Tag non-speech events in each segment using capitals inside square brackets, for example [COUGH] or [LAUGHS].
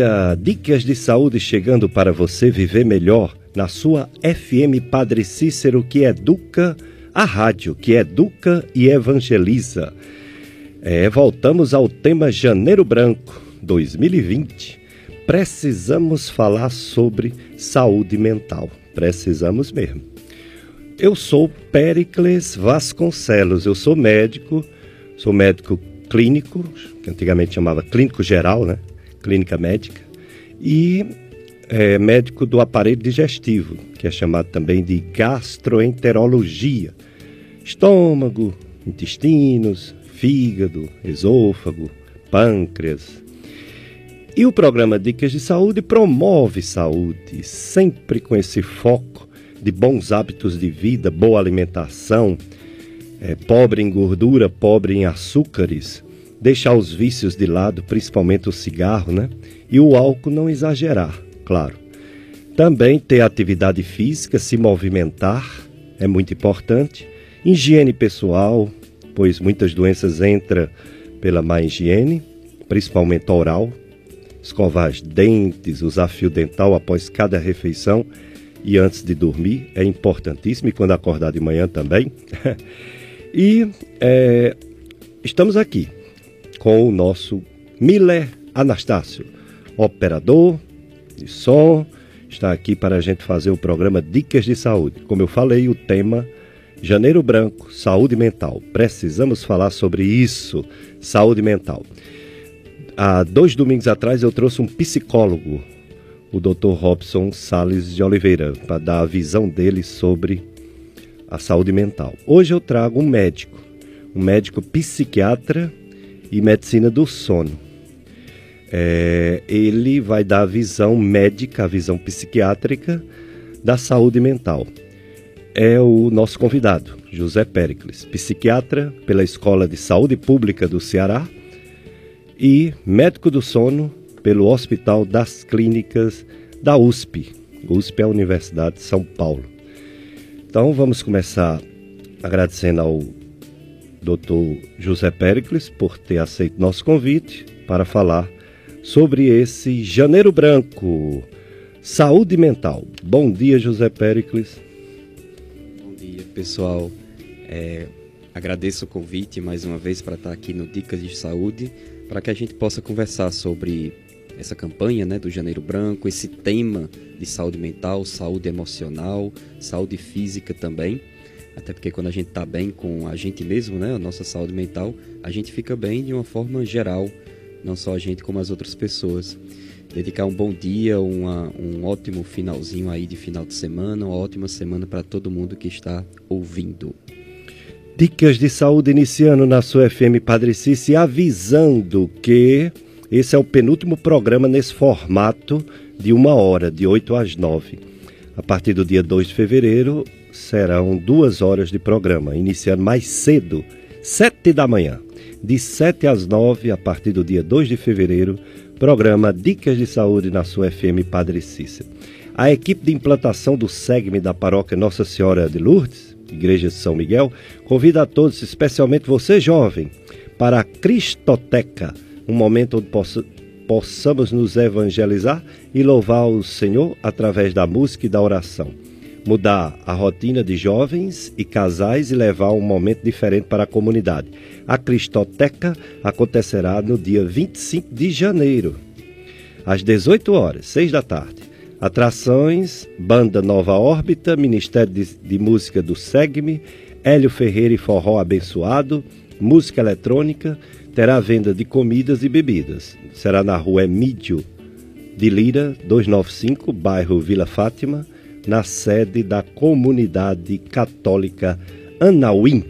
Dia! Dicas de saúde chegando para você viver melhor na sua FM Padre Cícero que educa, a rádio que educa e evangeliza. É, voltamos ao tema Janeiro Branco 2020. Precisamos falar sobre saúde mental. Precisamos mesmo. Eu sou Pericles Vasconcelos, eu sou médico, sou médico clínico, que antigamente chamava clínico geral, né? Clínica médica, e é, médico do aparelho digestivo, que é chamado também de gastroenterologia. Estômago, intestinos, fígado, esôfago, pâncreas. E o programa Dicas de Saúde promove saúde, sempre com esse foco de bons hábitos de vida, boa alimentação, é, pobre em gordura, pobre em açúcares, deixar os vícios de lado, principalmente o cigarro, né? E o álcool não exagerar, claro. Também ter atividade física, se movimentar é muito importante. Higiene pessoal, pois muitas doenças entram pela má higiene, principalmente oral. Escovar os dentes, usar fio dental após cada refeição e antes de dormir é importantíssimo e quando acordar de manhã também. [LAUGHS] e é, estamos aqui com o nosso Miller Anastácio, operador de som, está aqui para a gente fazer o programa Dicas de Saúde. Como eu falei, o tema Janeiro Branco, saúde mental. Precisamos falar sobre isso, saúde mental. Há dois domingos atrás eu trouxe um psicólogo, o Dr. Robson Sales de Oliveira, para dar a visão dele sobre a saúde mental. Hoje eu trago um médico, um médico psiquiatra e medicina do sono. É, ele vai dar a visão médica, a visão psiquiátrica da saúde mental. É o nosso convidado, José Pericles, psiquiatra pela Escola de Saúde Pública do Ceará e médico do sono pelo Hospital das Clínicas da USP. USP é a Universidade de São Paulo. Então vamos começar agradecendo ao Dr. José Pericles por ter aceito nosso convite para falar sobre esse Janeiro Branco, saúde mental. Bom dia, José Pericles. Bom dia, pessoal. É, agradeço o convite mais uma vez para estar aqui no Dicas de Saúde, para que a gente possa conversar sobre essa campanha né, do Janeiro Branco, esse tema de saúde mental, saúde emocional, saúde física também. Até porque quando a gente está bem com a gente mesmo, né, a nossa saúde mental, a gente fica bem de uma forma geral, não só a gente como as outras pessoas. Dedicar um bom dia, uma, um ótimo finalzinho aí de final de semana, uma ótima semana para todo mundo que está ouvindo. Dicas de saúde iniciando na sua FM Padre Cici, avisando que esse é o penúltimo programa nesse formato de uma hora, de 8 às 9. A partir do dia 2 de fevereiro, serão duas horas de programa, iniciando mais cedo, sete da manhã. De 7 às 9, a partir do dia 2 de fevereiro, programa Dicas de Saúde na sua FM Padre Cícero. A equipe de implantação do SEGME da paróquia Nossa Senhora de Lourdes, Igreja de São Miguel, convida a todos, especialmente você jovem, para a Cristoteca, um momento onde possa, possamos nos evangelizar e louvar o Senhor através da música e da oração mudar a rotina de jovens e casais e levar um momento diferente para a comunidade. A Cristoteca acontecerá no dia 25 de janeiro, às 18 horas, 6 da tarde. Atrações: Banda Nova Órbita, Ministério de, de Música do SEGME, Hélio Ferreira e Forró Abençoado, música eletrônica, terá venda de comidas e bebidas. Será na rua Emídio de Lira, 295, bairro Vila Fátima na sede da comunidade católica Anauim.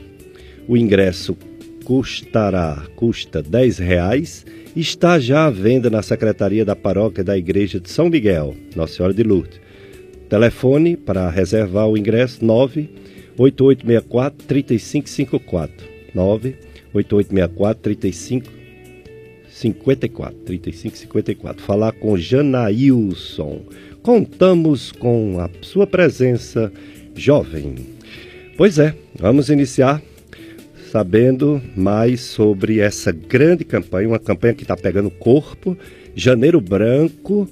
O ingresso custará custa R$ reais está já à venda na Secretaria da Paróquia da Igreja de São Miguel, Nossa Senhora de Lourdes. Telefone para reservar o ingresso 98864 3554 98864 3554 3554 falar com Janailson contamos com a sua presença jovem. Pois é, vamos iniciar sabendo mais sobre essa grande campanha, uma campanha que está pegando corpo Janeiro Branco,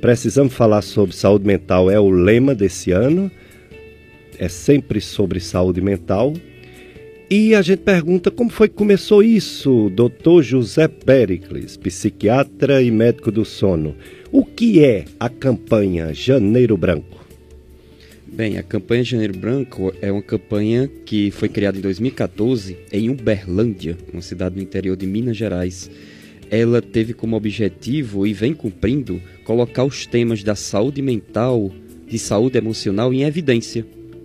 precisamos falar sobre saúde mental, é o lema desse ano. É sempre sobre saúde mental. E a gente pergunta como foi que começou isso, doutor José Pericles, psiquiatra e médico do sono. O que é a campanha Janeiro Branco? Bem, a campanha Janeiro Branco é uma campanha que foi criada em 2014 em Uberlândia, uma cidade no interior de Minas Gerais. Ela teve como objetivo e vem cumprindo colocar os temas da saúde mental, de saúde emocional em evidência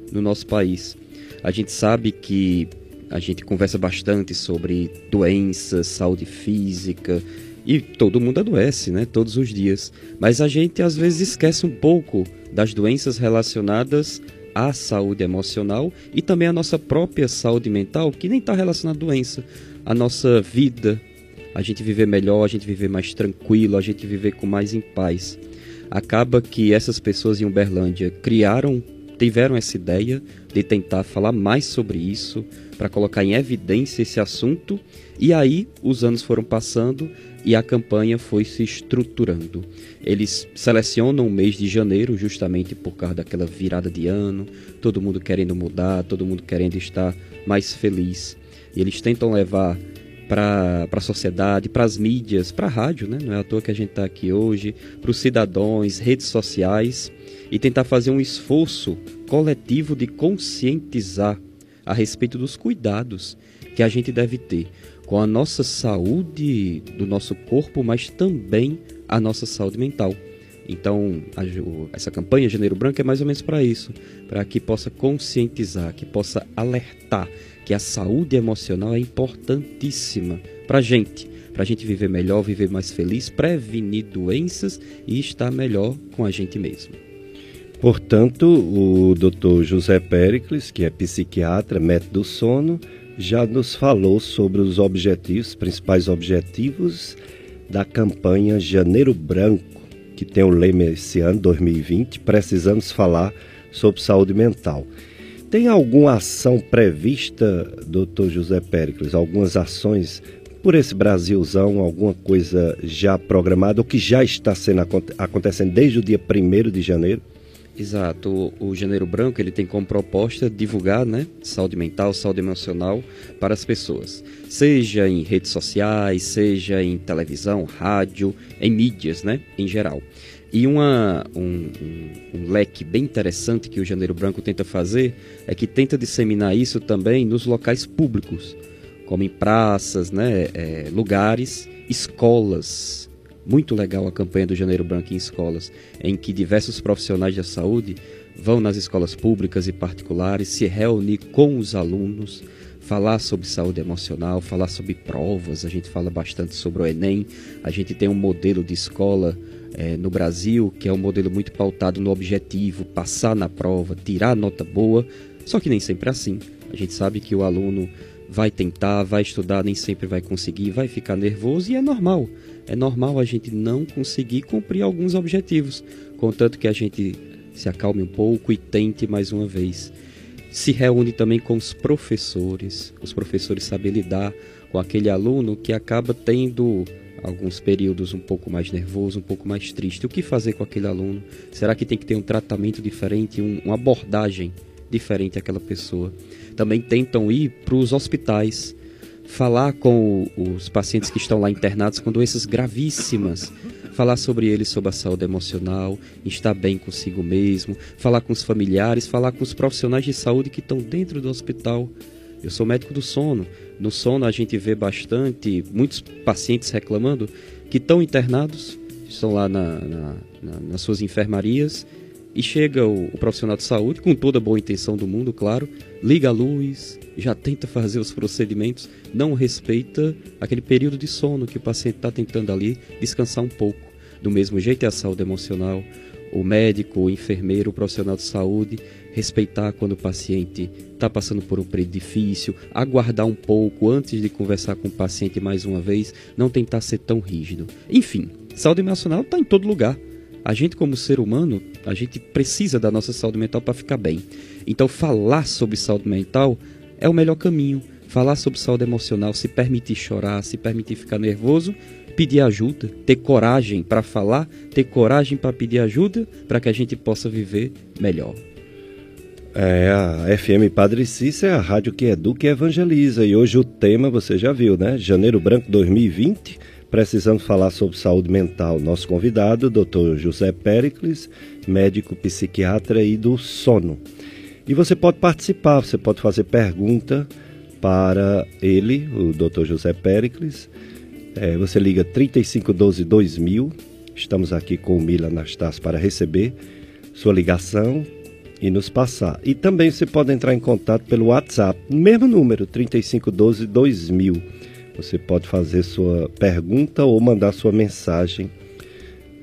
no nosso país. A gente sabe que a gente conversa bastante sobre doenças, saúde física e todo mundo adoece, né? Todos os dias. Mas a gente às vezes esquece um pouco das doenças relacionadas à saúde emocional e também à nossa própria saúde mental, que nem está relacionada à doença, a nossa vida, a gente viver melhor, a gente viver mais tranquilo, a gente viver com mais em paz. Acaba que essas pessoas em Uberlândia criaram, tiveram essa ideia de tentar falar mais sobre isso, para colocar em evidência esse assunto, e aí os anos foram passando e a campanha foi se estruturando. Eles selecionam o mês de janeiro justamente por causa daquela virada de ano, todo mundo querendo mudar, todo mundo querendo estar mais feliz. E eles tentam levar para a sociedade, para as mídias, para a rádio, né? não é à toa que a gente está aqui hoje, para os cidadãos, redes sociais, e tentar fazer um esforço coletivo de conscientizar a respeito dos cuidados que a gente deve ter com a nossa saúde do nosso corpo, mas também a nossa saúde mental. Então, a, essa campanha Janeiro Branco é mais ou menos para isso, para que possa conscientizar, que possa alertar que a saúde emocional é importantíssima para a gente, para a gente viver melhor, viver mais feliz, prevenir doenças e estar melhor com a gente mesmo. Portanto, o Dr. José Pericles, que é psiquiatra, método do sono, já nos falou sobre os objetivos, principais objetivos da campanha Janeiro Branco, que tem o lema esse ano, 2020, precisamos falar sobre saúde mental. Tem alguma ação prevista, doutor José Pericles, algumas ações por esse Brasilzão, alguma coisa já programada ou que já está sendo acontecendo desde o dia 1 de janeiro? Exato. O, o, Janeiro Branco ele tem como proposta divulgar né, saúde mental, saúde emocional para as pessoas. Seja em redes sociais, seja em televisão, rádio, em mídias, né, em geral. E uma, um, um, um, leque bem interessante que o Janeiro Branco tenta fazer é que tenta disseminar isso também nos locais públicos, como em praças, né, é, lugares, escolas, muito legal a campanha do Janeiro Branco em escolas, em que diversos profissionais da saúde vão nas escolas públicas e particulares se reunir com os alunos, falar sobre saúde emocional, falar sobre provas. A gente fala bastante sobre o Enem. A gente tem um modelo de escola é, no Brasil que é um modelo muito pautado no objetivo, passar na prova, tirar nota boa. Só que nem sempre é assim. A gente sabe que o aluno vai tentar, vai estudar, nem sempre vai conseguir, vai ficar nervoso e é normal é normal a gente não conseguir cumprir alguns objetivos, contanto que a gente se acalme um pouco e tente mais uma vez. Se reúne também com os professores, os professores sabem lidar com aquele aluno que acaba tendo alguns períodos um pouco mais nervoso, um pouco mais triste. O que fazer com aquele aluno? Será que tem que ter um tratamento diferente, um, uma abordagem diferente àquela pessoa? Também tentam ir para os hospitais falar com os pacientes que estão lá internados com doenças gravíssimas, falar sobre eles, sobre a saúde emocional, estar bem consigo mesmo, falar com os familiares, falar com os profissionais de saúde que estão dentro do hospital. Eu sou médico do sono. No sono a gente vê bastante, muitos pacientes reclamando que estão internados, estão lá na, na, na, nas suas enfermarias e chega o, o, profissional de saúde, com toda a boa intenção do mundo, claro, liga a luz, já tenta fazer os procedimentos, não respeita aquele período de sono que o paciente está tentando ali descansar um pouco. Do mesmo jeito é a saúde emocional, o médico, o enfermeiro, o profissional de saúde, respeitar quando o paciente está passando por um período difícil, aguardar um pouco antes de conversar com o paciente mais uma vez, não tentar ser tão rígido. Enfim, saúde emocional está em todo lugar. A gente, como ser humano, a gente precisa da nossa saúde mental para ficar bem. Então, falar sobre saúde mental é o melhor caminho. Falar sobre saúde emocional, se permitir chorar, se permitir ficar nervoso, pedir ajuda, ter coragem para falar, ter coragem para pedir ajuda, para que a gente possa viver melhor. É, a FM Padre Cícero é a rádio que educa e evangeliza. E hoje o tema você já viu, né? Janeiro Branco 2020. Precisamos falar sobre saúde mental. Nosso convidado, Dr. José Pericles, médico psiquiatra e do sono. E você pode participar, você pode fazer pergunta para ele, o Dr. José Pericles. É, você liga 3512 2000. Estamos aqui com o Mila Anastácio para receber sua ligação e nos passar. E também você pode entrar em contato pelo WhatsApp, mesmo número, 3512 2000. Você pode fazer sua pergunta ou mandar sua mensagem,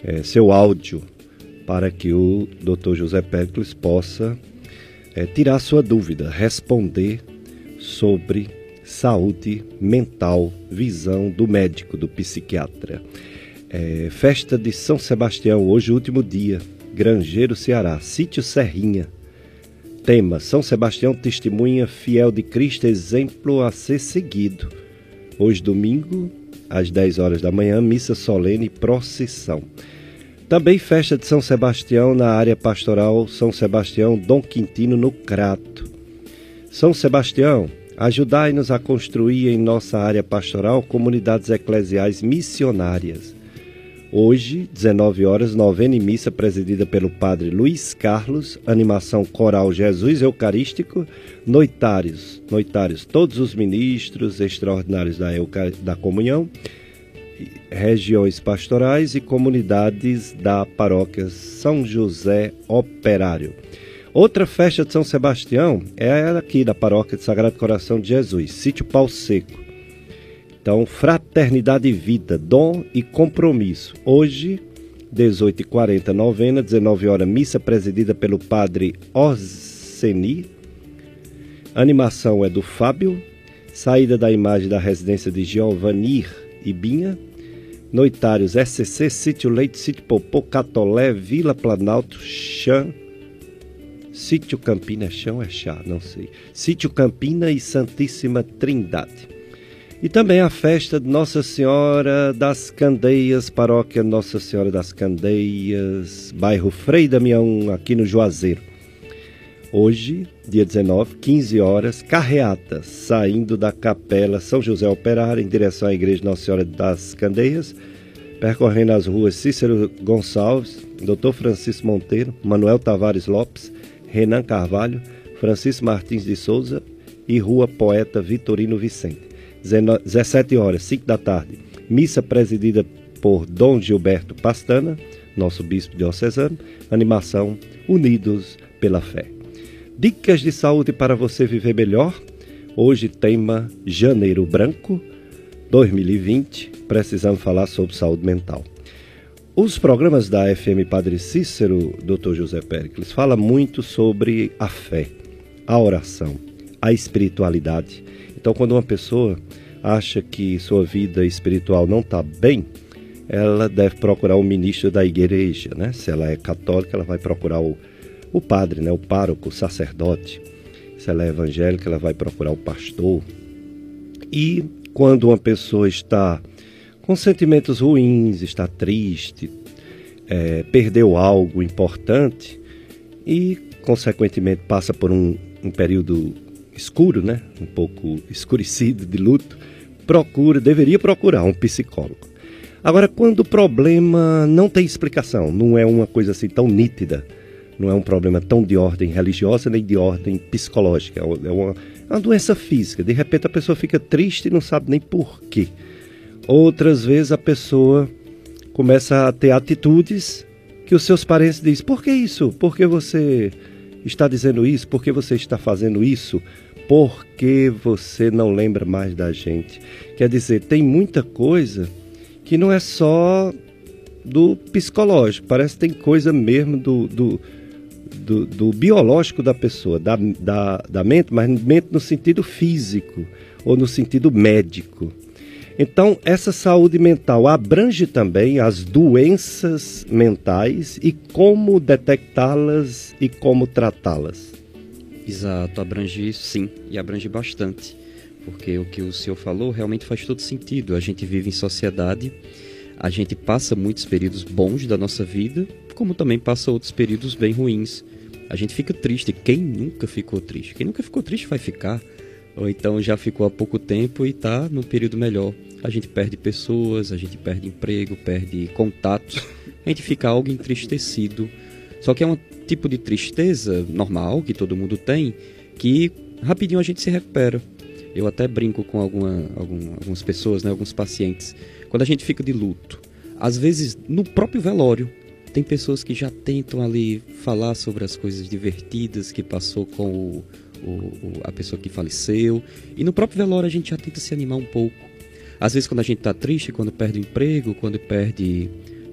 é, seu áudio, para que o Dr. José Péricles possa é, tirar sua dúvida, responder sobre saúde mental, visão do médico, do psiquiatra. É, festa de São Sebastião, hoje, último dia. Grangeiro, Ceará, sítio Serrinha. Tema: São Sebastião testemunha fiel de Cristo, exemplo a ser seguido. Hoje, domingo, às 10 horas da manhã, missa solene e procissão. Também festa de São Sebastião na área pastoral São Sebastião Dom Quintino no Crato. São Sebastião, ajudai-nos a construir em nossa área pastoral comunidades eclesiais missionárias Hoje, 19 horas, novena e missa presidida pelo padre Luiz Carlos, animação coral Jesus Eucarístico, noitários, noitários todos os ministros extraordinários da, da comunhão, regiões pastorais e comunidades da paróquia São José Operário. Outra festa de São Sebastião é aqui da paróquia de Sagrado Coração de Jesus, sítio Pau Seco. Então, fraternidade e vida, dom e compromisso. Hoje, 18h40, novena, 19 horas, missa presidida pelo padre Orseni. Animação é do Fábio. Saída da imagem da residência de Giovanir Ibinha. Noitários SCC, Sítio Leite, Sítio Popô, Catolé, Vila Planalto, Chã. Sítio Campina, é chão é chá, não sei. Sítio Campina e Santíssima Trindade. E também a festa de Nossa Senhora das Candeias, paróquia Nossa Senhora das Candeias, bairro Frei Damião, aqui no Juazeiro. Hoje, dia 19, 15 horas, carreata, saindo da capela São José Operário em direção à igreja Nossa Senhora das Candeias, percorrendo as ruas Cícero Gonçalves, Dr. Francisco Monteiro, Manuel Tavares Lopes, Renan Carvalho, Francisco Martins de Souza e Rua Poeta Vitorino Vicente. 17 horas, 5 da tarde, missa presidida por Dom Gilberto Pastana, nosso bispo diocesano, animação Unidos pela Fé. Dicas de saúde para você viver melhor. Hoje tema Janeiro Branco 2020, precisamos falar sobre saúde mental. Os programas da FM Padre Cícero, Dr. José Pericles, fala muito sobre a fé, a oração, a espiritualidade então, quando uma pessoa acha que sua vida espiritual não está bem, ela deve procurar o ministro da igreja, né? Se ela é católica, ela vai procurar o, o padre, né? O pároco, o sacerdote. Se ela é evangélica, ela vai procurar o pastor. E quando uma pessoa está com sentimentos ruins, está triste, é, perdeu algo importante e, consequentemente, passa por um, um período escuro, né? Um pouco escurecido de luto, procura, deveria procurar um psicólogo. Agora, quando o problema não tem explicação, não é uma coisa assim tão nítida, não é um problema tão de ordem religiosa nem de ordem psicológica, é uma, é uma doença física. De repente a pessoa fica triste e não sabe nem por quê. Outras vezes a pessoa começa a ter atitudes que os seus parentes dizem: por que isso? Por que você está dizendo isso? Por que você está fazendo isso? Por que você não lembra mais da gente? Quer dizer, tem muita coisa que não é só do psicológico, parece que tem coisa mesmo do, do, do, do biológico da pessoa, da, da, da mente, mas mente no sentido físico ou no sentido médico. Então, essa saúde mental abrange também as doenças mentais e como detectá-las e como tratá-las. Exato, abrange sim, e abrange bastante. porque o que o senhor falou realmente faz todo sentido. A gente vive em sociedade, a gente passa muitos períodos bons da nossa vida, como também passa outros períodos bem ruins. A gente fica triste. Quem nunca ficou triste? Quem nunca ficou triste vai ficar. Ou então já ficou há pouco tempo e está num período melhor. A gente perde pessoas, a gente perde emprego, perde contatos. A gente fica algo entristecido. Só que é um tipo de tristeza normal que todo mundo tem que rapidinho a gente se recupera. Eu até brinco com alguma, algum, algumas pessoas, né, alguns pacientes. Quando a gente fica de luto, às vezes no próprio velório, tem pessoas que já tentam ali falar sobre as coisas divertidas que passou com o, o, o, a pessoa que faleceu. E no próprio velório a gente já tenta se animar um pouco. Às vezes quando a gente está triste, quando perde o emprego, quando perde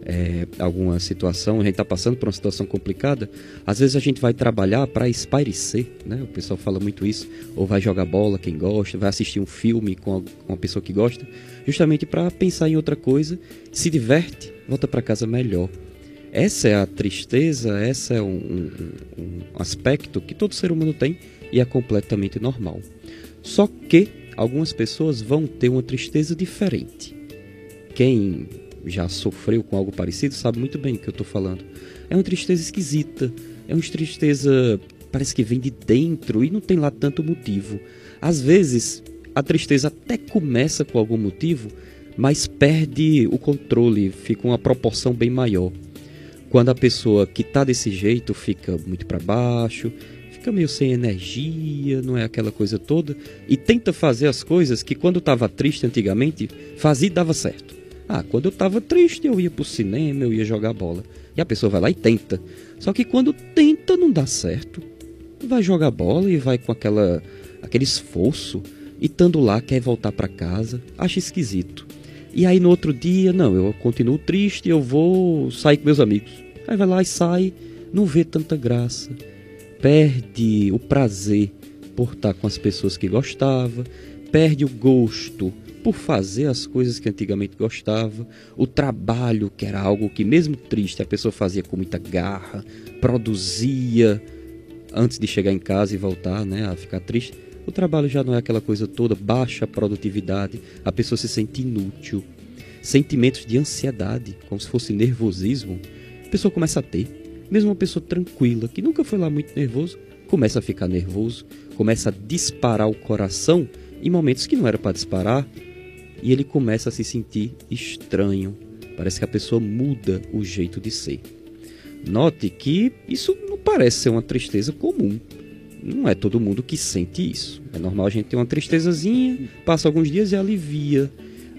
é, alguma situação, a gente está passando por uma situação complicada, às vezes a gente vai trabalhar para espairecer, né? O pessoal fala muito isso, ou vai jogar bola, quem gosta, vai assistir um filme com uma pessoa que gosta, justamente para pensar em outra coisa, se diverte, volta para casa melhor. Essa é a tristeza, essa é um, um, um aspecto que todo ser humano tem e é completamente normal. Só que algumas pessoas vão ter uma tristeza diferente. Quem já sofreu com algo parecido sabe muito bem o que eu estou falando. É uma tristeza esquisita, é uma tristeza parece que vem de dentro e não tem lá tanto motivo. Às vezes a tristeza até começa com algum motivo, mas perde o controle, fica uma proporção bem maior. Quando a pessoa que está desse jeito fica muito para baixo, fica meio sem energia, não é aquela coisa toda, e tenta fazer as coisas que quando estava triste antigamente fazia e dava certo. Ah, quando eu estava triste, eu ia pro cinema, eu ia jogar bola. E a pessoa vai lá e tenta. Só que quando tenta, não dá certo. Vai jogar bola e vai com aquela, aquele esforço. E estando lá, quer voltar para casa. Acha esquisito. E aí no outro dia, não, eu continuo triste, eu vou sair com meus amigos. Aí vai lá e sai, não vê tanta graça. Perde o prazer por estar com as pessoas que gostava, perde o gosto por fazer as coisas que antigamente gostava, o trabalho, que era algo que, mesmo triste, a pessoa fazia com muita garra, produzia antes de chegar em casa e voltar né, a ficar triste. O trabalho já não é aquela coisa toda, baixa produtividade, a pessoa se sente inútil. Sentimentos de ansiedade, como se fosse nervosismo, a pessoa começa a ter. Mesmo uma pessoa tranquila, que nunca foi lá muito nervoso, começa a ficar nervoso, começa a disparar o coração em momentos que não era para disparar, e ele começa a se sentir estranho. Parece que a pessoa muda o jeito de ser. Note que isso não parece ser uma tristeza comum. Não é todo mundo que sente isso. É normal a gente ter uma tristezazinha, passa alguns dias e alivia.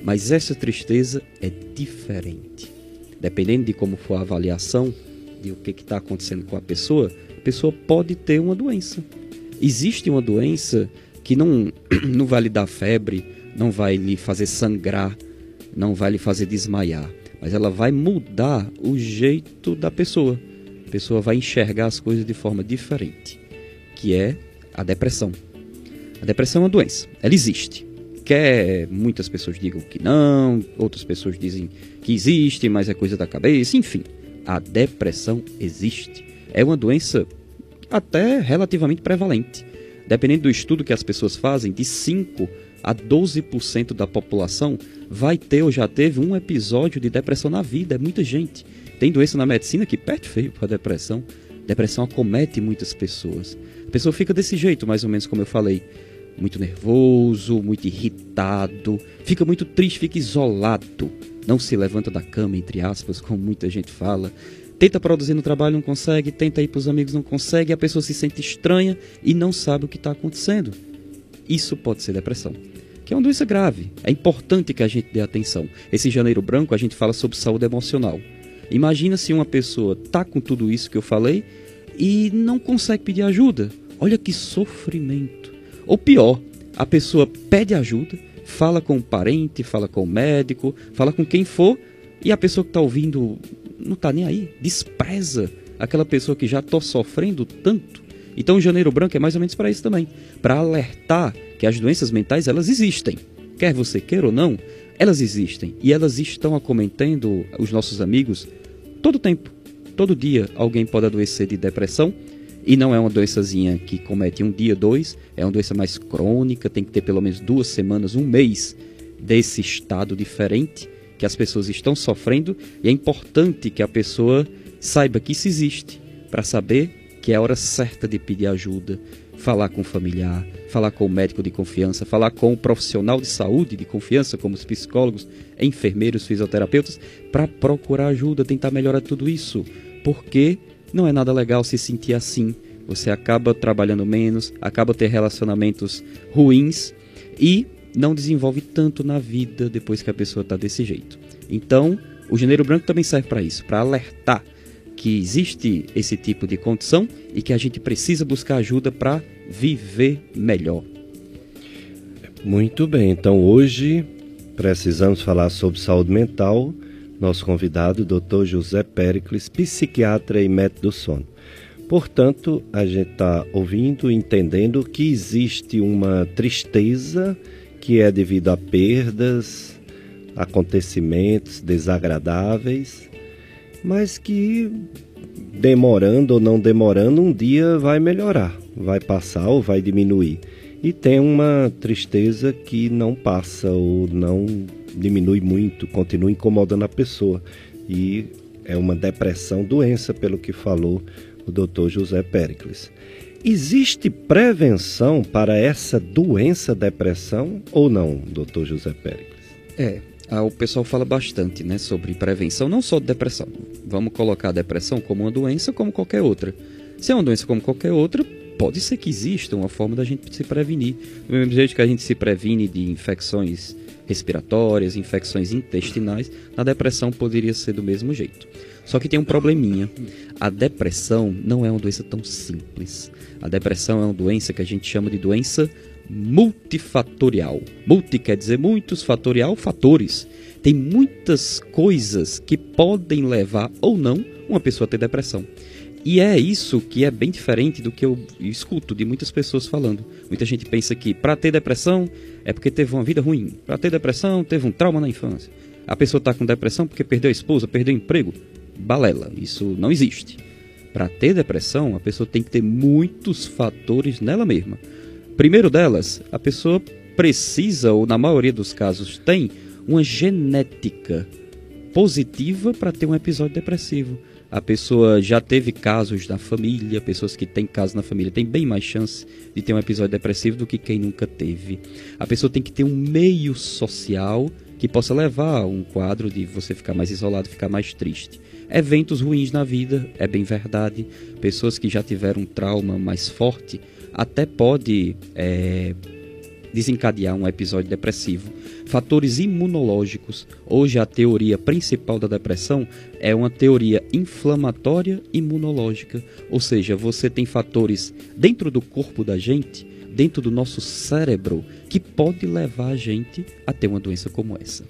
Mas essa tristeza é diferente. Dependendo de como for a avaliação de o que está acontecendo com a pessoa, a pessoa pode ter uma doença. Existe uma doença que não, [CLEARS THROAT] não vai lhe dar febre, não vai lhe fazer sangrar, não vai lhe fazer desmaiar, mas ela vai mudar o jeito da pessoa. A pessoa vai enxergar as coisas de forma diferente, que é a depressão. A depressão é uma doença, ela existe. Quer muitas pessoas digam que não, outras pessoas dizem que existe, mas é coisa da cabeça, enfim. A depressão existe. É uma doença até relativamente prevalente. Dependendo do estudo que as pessoas fazem, de 5 a 12% da população vai ter ou já teve um episódio de depressão na vida. É muita gente. Tem doença na medicina que perde feio para depressão. Depressão acomete muitas pessoas. A pessoa fica desse jeito, mais ou menos como eu falei. Muito nervoso, muito irritado, fica muito triste, fica isolado. Não se levanta da cama, entre aspas, como muita gente fala. Tenta produzir no trabalho, não consegue. Tenta ir para os amigos, não consegue. A pessoa se sente estranha e não sabe o que está acontecendo. Isso pode ser depressão, que é uma doença grave. É importante que a gente dê atenção. Esse janeiro branco a gente fala sobre saúde emocional. Imagina se uma pessoa tá com tudo isso que eu falei e não consegue pedir ajuda. Olha que sofrimento. Ou pior, a pessoa pede ajuda, fala com o parente, fala com o médico, fala com quem for, e a pessoa que está ouvindo não está nem aí, despreza aquela pessoa que já está sofrendo tanto então o Janeiro Branco é mais ou menos para isso também, para alertar que as doenças mentais elas existem. Quer você queira ou não, elas existem. E elas estão acometendo os nossos amigos todo tempo. Todo dia alguém pode adoecer de depressão. E não é uma doençazinha que comete um dia, dois, é uma doença mais crônica, tem que ter pelo menos duas semanas, um mês desse estado diferente que as pessoas estão sofrendo. E é importante que a pessoa saiba que isso existe para saber que é a hora certa de pedir ajuda, falar com o familiar, falar com o médico de confiança, falar com o profissional de saúde de confiança, como os psicólogos, enfermeiros, fisioterapeutas, para procurar ajuda, tentar melhorar tudo isso, porque não é nada legal se sentir assim. Você acaba trabalhando menos, acaba ter relacionamentos ruins e não desenvolve tanto na vida depois que a pessoa está desse jeito. Então, o Janeiro Branco também serve para isso, para alertar que existe esse tipo de condição e que a gente precisa buscar ajuda para viver melhor. Muito bem, então hoje precisamos falar sobre saúde mental. Nosso convidado, Dr. José Pericles, psiquiatra e médico do sono. Portanto, a gente está ouvindo, entendendo que existe uma tristeza que é devido a perdas, acontecimentos desagradáveis, mas que demorando ou não demorando, um dia vai melhorar, vai passar ou vai diminuir. E tem uma tristeza que não passa ou não diminui muito, continua incomodando a pessoa. E é uma depressão, doença, pelo que falou o Dr. José Pericles. Existe prevenção para essa doença depressão ou não, doutor José Pérez? É, o pessoal fala bastante né, sobre prevenção, não só de depressão. Vamos colocar a depressão como uma doença como qualquer outra. Se é uma doença como qualquer outra, pode ser que exista uma forma da gente se prevenir. Do mesmo jeito que a gente se previne de infecções respiratórias, infecções intestinais, na depressão poderia ser do mesmo jeito. Só que tem um probleminha. A depressão não é uma doença tão simples. A depressão é uma doença que a gente chama de doença multifatorial. Multi quer dizer muitos, fatorial, fatores. Tem muitas coisas que podem levar ou não uma pessoa a ter depressão. E é isso que é bem diferente do que eu escuto de muitas pessoas falando. Muita gente pensa que para ter depressão é porque teve uma vida ruim. Para ter depressão, teve um trauma na infância. A pessoa está com depressão porque perdeu a esposa, perdeu o emprego balela. Isso não existe. Para ter depressão, a pessoa tem que ter muitos fatores nela mesma. Primeiro delas, a pessoa precisa, ou na maioria dos casos tem, uma genética positiva para ter um episódio depressivo. A pessoa já teve casos na família, pessoas que têm casos na família têm bem mais chance de ter um episódio depressivo do que quem nunca teve. A pessoa tem que ter um meio social que possa levar a um quadro de você ficar mais isolado, ficar mais triste. Eventos ruins na vida, é bem verdade. Pessoas que já tiveram um trauma mais forte até pode é, desencadear um episódio depressivo. Fatores imunológicos. Hoje a teoria principal da depressão é uma teoria inflamatória imunológica, ou seja, você tem fatores dentro do corpo da gente, dentro do nosso cérebro, que pode levar a gente a ter uma doença como essa.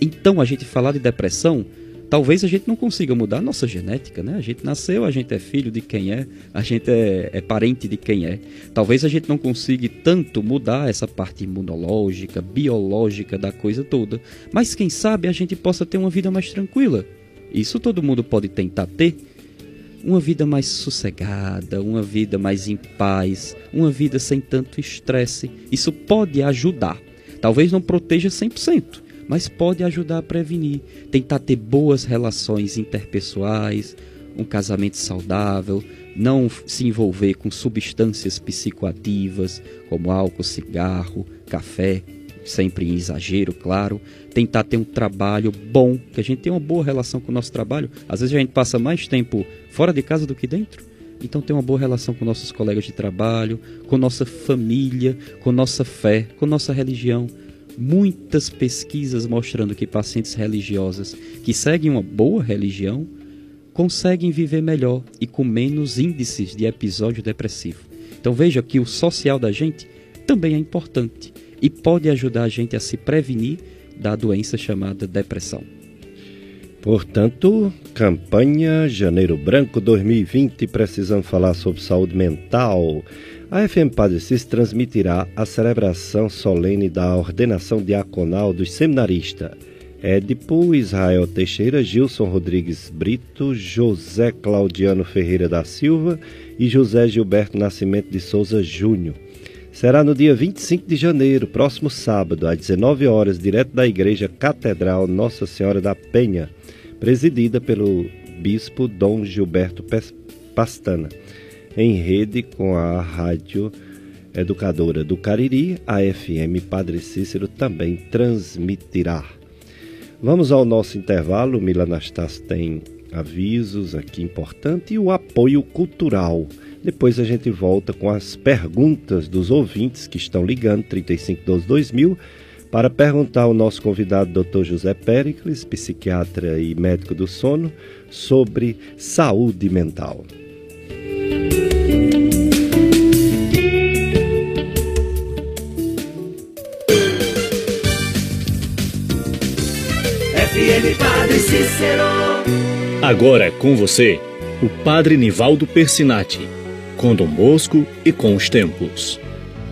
Então, a gente falar de depressão talvez a gente não consiga mudar a nossa genética, né? A gente nasceu, a gente é filho de quem é, a gente é, é parente de quem é. Talvez a gente não consiga tanto mudar essa parte imunológica, biológica da coisa toda, mas quem sabe a gente possa ter uma vida mais tranquila. Isso todo mundo pode tentar ter. Uma vida mais sossegada, uma vida mais em paz, uma vida sem tanto estresse. Isso pode ajudar. Talvez não proteja 100%, mas pode ajudar a prevenir. Tentar ter boas relações interpessoais, um casamento saudável, não se envolver com substâncias psicoativas como álcool, cigarro, café, sempre em exagero, claro. Tentar ter um trabalho bom, que a gente tenha uma boa relação com o nosso trabalho. Às vezes a gente passa mais tempo fora de casa do que dentro. Então, ter uma boa relação com nossos colegas de trabalho, com nossa família, com nossa fé, com nossa religião muitas pesquisas mostrando que pacientes religiosas que seguem uma boa religião conseguem viver melhor e com menos índices de episódio depressivo. Então veja que o social da gente também é importante e pode ajudar a gente a se prevenir da doença chamada depressão. Portanto, campanha Janeiro Branco 2020, precisamos falar sobre saúde mental. A FM Padre Cis transmitirá a celebração solene da ordenação diaconal dos seminaristas Édipo, Israel Teixeira, Gilson Rodrigues Brito, José Claudiano Ferreira da Silva e José Gilberto Nascimento de Souza Júnior. Será no dia 25 de janeiro, próximo sábado, às 19 horas, direto da Igreja Catedral Nossa Senhora da Penha, presidida pelo Bispo Dom Gilberto Pastana, em rede com a Rádio Educadora do Cariri, a FM Padre Cícero também transmitirá. Vamos ao nosso intervalo. O Milanastas tem avisos aqui importantes e o apoio cultural. Depois a gente volta com as perguntas dos ouvintes que estão ligando 3512 2000 para perguntar ao nosso convidado Dr. José Pericles, psiquiatra e médico do sono, sobre saúde mental. FM Padre Cícero. Agora com você, o Padre Nivaldo Persinati com Dom Bosco e com os tempos.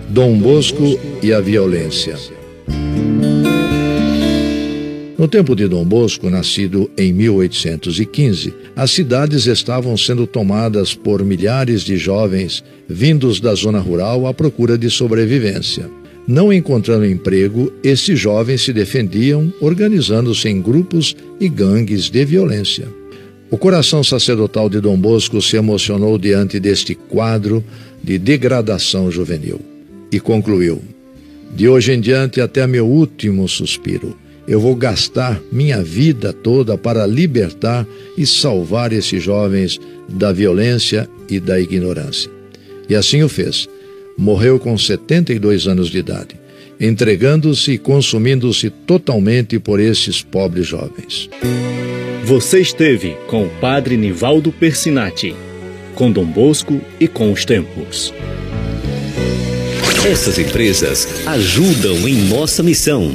Dom Bosco e a violência. No tempo de Dom Bosco, nascido em 1815, as cidades estavam sendo tomadas por milhares de jovens vindos da zona rural à procura de sobrevivência. Não encontrando emprego, esses jovens se defendiam organizando-se em grupos e gangues de violência. O coração sacerdotal de Dom Bosco se emocionou diante deste quadro de degradação juvenil e concluiu: De hoje em diante, até meu último suspiro, eu vou gastar minha vida toda para libertar e salvar esses jovens da violência e da ignorância. E assim o fez. Morreu com 72 anos de idade, entregando-se e consumindo-se totalmente por esses pobres jovens. Você esteve com o Padre Nivaldo Persinati, com Dom Bosco e com os tempos. Essas empresas ajudam em nossa missão.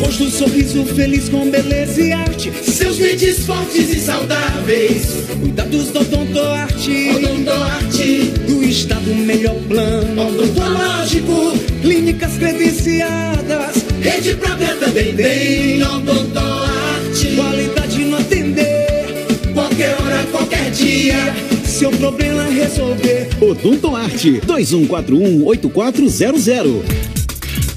Rosto, sorriso feliz com beleza e arte. Seus dentes fortes e saudáveis. Cuidados do Odontoarte. Odontoarte. Do estado melhor plano. Odontológico. Clínicas credenciadas. Rede própria também tem. Odontoarte. Qualidade no atender. Qualquer hora, qualquer dia. Seu problema resolver. Odontoarte 2141 8400.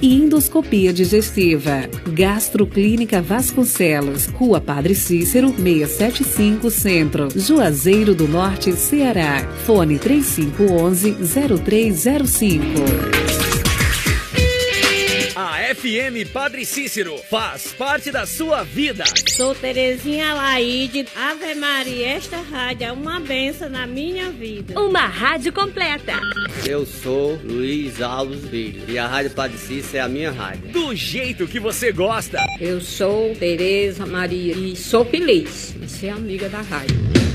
e endoscopia digestiva. Gastroclínica Vasconcelos, Rua Padre Cícero, 675 Centro, Juazeiro do Norte, Ceará. Fone 3511-0305. A FM Padre Cícero faz parte da sua vida. Sou Terezinha Laide. Ave Maria, esta rádio é uma benção na minha vida. Uma rádio completa. Eu sou Luiz Alves Filho e a Rádio Padre Cícero é a minha rádio. Do jeito que você gosta. Eu sou Tereza Maria e sou feliz em ser amiga da rádio.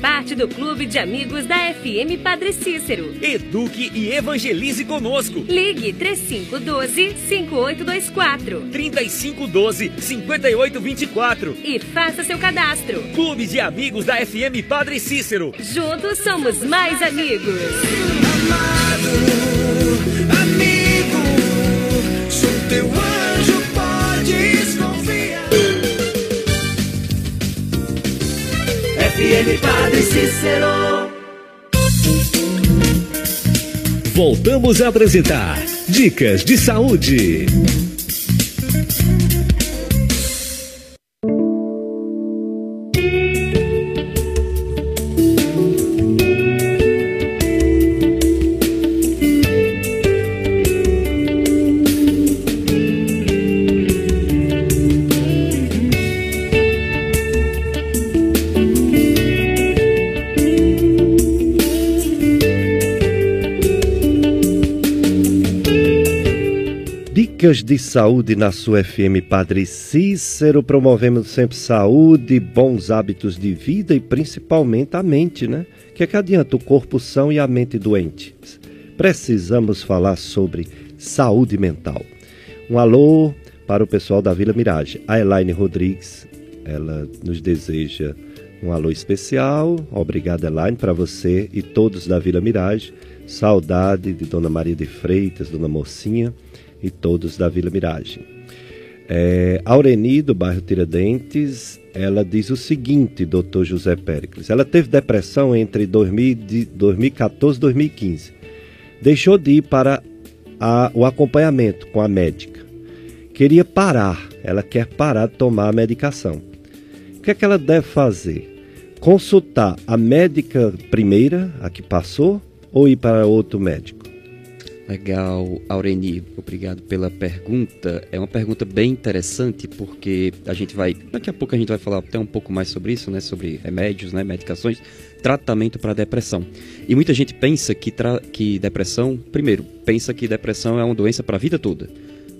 Parte do clube de amigos da FM Padre Cícero. Eduque e evangelize conosco. Ligue 3512-5824. 3512-5824. E faça seu cadastro. Clube de amigos da FM Padre Cícero. Juntos somos mais amigos. Amado, amigo, sou teu anjo, FM Padre Cícero. Voltamos a apresentar Dicas de Saúde. Dicas de saúde na sua FM Padre Cícero, promovendo sempre saúde, bons hábitos de vida e principalmente a mente, né? Que é que adianta o corpo são e a mente doente? Precisamos falar sobre saúde mental. Um alô para o pessoal da Vila Mirage. A Elaine Rodrigues, ela nos deseja um alô especial. Obrigado, Elaine, para você e todos da Vila Mirage. Saudade de Dona Maria de Freitas, Dona Mocinha e todos da Vila Miragem. É, Aureni, do bairro Tiradentes, ela diz o seguinte, doutor José Péricles. Ela teve depressão entre 2014 e 2015. Deixou de ir para a, o acompanhamento com a médica. Queria parar, ela quer parar de tomar a medicação. O que é que ela deve fazer? Consultar a médica primeira, a que passou, ou ir para outro médico? Legal, Aureni, obrigado pela pergunta. É uma pergunta bem interessante porque a gente vai, daqui a pouco a gente vai falar até um pouco mais sobre isso, né, sobre remédios, né, medicações, tratamento para depressão. E muita gente pensa que, que depressão, primeiro, pensa que depressão é uma doença para a vida toda.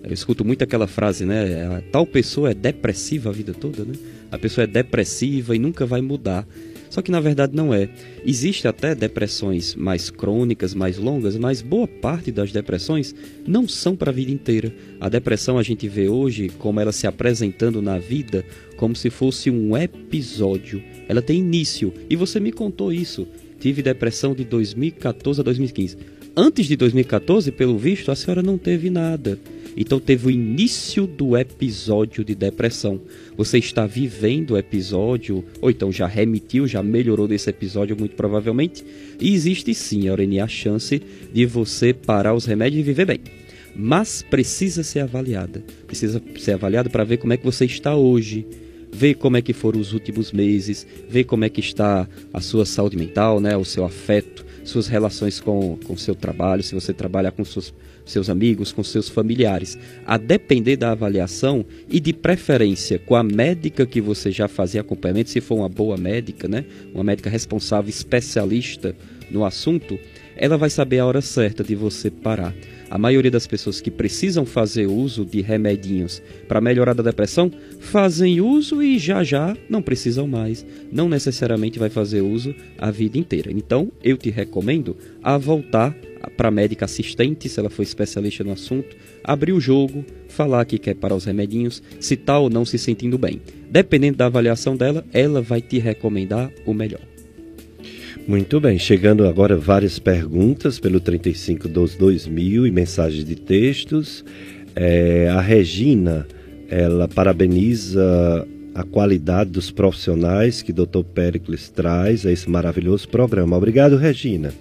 Eu escuto muito aquela frase, né, tal pessoa é depressiva a vida toda, né? A pessoa é depressiva e nunca vai mudar. Só que na verdade não é. Existe até depressões mais crônicas, mais longas, mas boa parte das depressões não são para a vida inteira. A depressão a gente vê hoje como ela se apresentando na vida como se fosse um episódio. Ela tem início. E você me contou isso. Tive depressão de 2014 a 2015. Antes de 2014, pelo visto, a senhora não teve nada. Então teve o início do episódio de depressão. Você está vivendo o episódio, ou então já remitiu, já melhorou desse episódio muito provavelmente. E existe sim, Aurenia, a chance de você parar os remédios e viver bem. Mas precisa ser avaliada. Precisa ser avaliada para ver como é que você está hoje ver como é que foram os últimos meses, ver como é que está a sua saúde mental, né, o seu afeto, suas relações com o seu trabalho, se você trabalha com seus seus amigos, com seus familiares, a depender da avaliação e de preferência com a médica que você já fazia acompanhamento, se for uma boa médica, né? Uma médica responsável, especialista no assunto, ela vai saber a hora certa de você parar. A maioria das pessoas que precisam fazer uso de remedinhos para melhorar da depressão fazem uso e já já não precisam mais. Não necessariamente vai fazer uso a vida inteira. Então, eu te recomendo a voltar para a médica assistente, se ela for especialista no assunto, abrir o jogo, falar que quer parar os remedinhos, se está ou não se sentindo bem. Dependendo da avaliação dela, ela vai te recomendar o melhor. Muito bem, chegando agora várias perguntas pelo 35 dos 2000 e mensagens de textos. É, a Regina, ela parabeniza a qualidade dos profissionais que o Dr. Pericles traz a esse maravilhoso programa. Obrigado, Regina.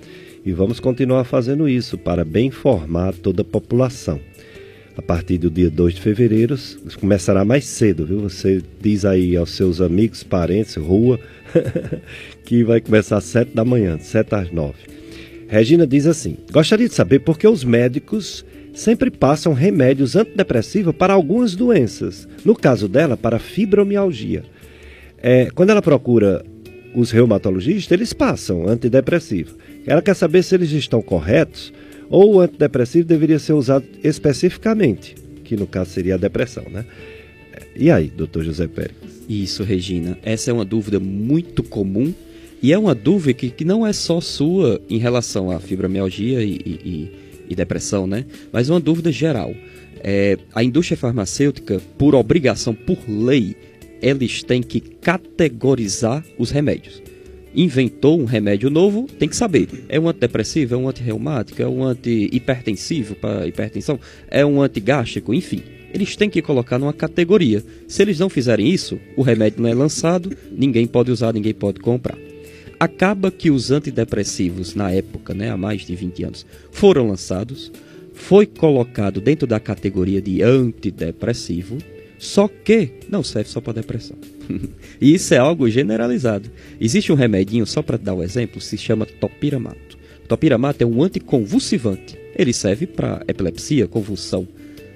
E vamos continuar fazendo isso para bem informar toda a população. A partir do dia 2 de fevereiro, começará mais cedo, viu? Você diz aí aos seus amigos, parentes, rua, [LAUGHS] que vai começar às 7 da manhã, de 7 às 9. Regina diz assim: Gostaria de saber por que os médicos sempre passam remédios antidepressivos para algumas doenças. No caso dela, para fibromialgia. É, quando ela procura os reumatologistas, eles passam antidepressivo. Ela quer saber se eles estão corretos ou o antidepressivo deveria ser usado especificamente, que no caso seria a depressão, né? E aí, doutor José Pérez? Isso, Regina. Essa é uma dúvida muito comum e é uma dúvida que, que não é só sua em relação à fibromialgia e, e, e depressão, né? Mas uma dúvida geral. É, a indústria farmacêutica, por obrigação, por lei, eles têm que categorizar os remédios inventou um remédio novo, tem que saber. É um antidepressivo, é um antirreumático, é um antihipertensivo para hipertensão, é um antigástrico, enfim. Eles têm que colocar numa categoria. Se eles não fizerem isso, o remédio não é lançado, ninguém pode usar, ninguém pode comprar. acaba que os antidepressivos, na época, né, há mais de 20 anos, foram lançados, foi colocado dentro da categoria de antidepressivo, só que não serve só para depressão. E isso é algo generalizado. Existe um remedinho, só para dar um exemplo, se chama topiramato. Topiramato é um anticonvulsivante. Ele serve para epilepsia, convulsão.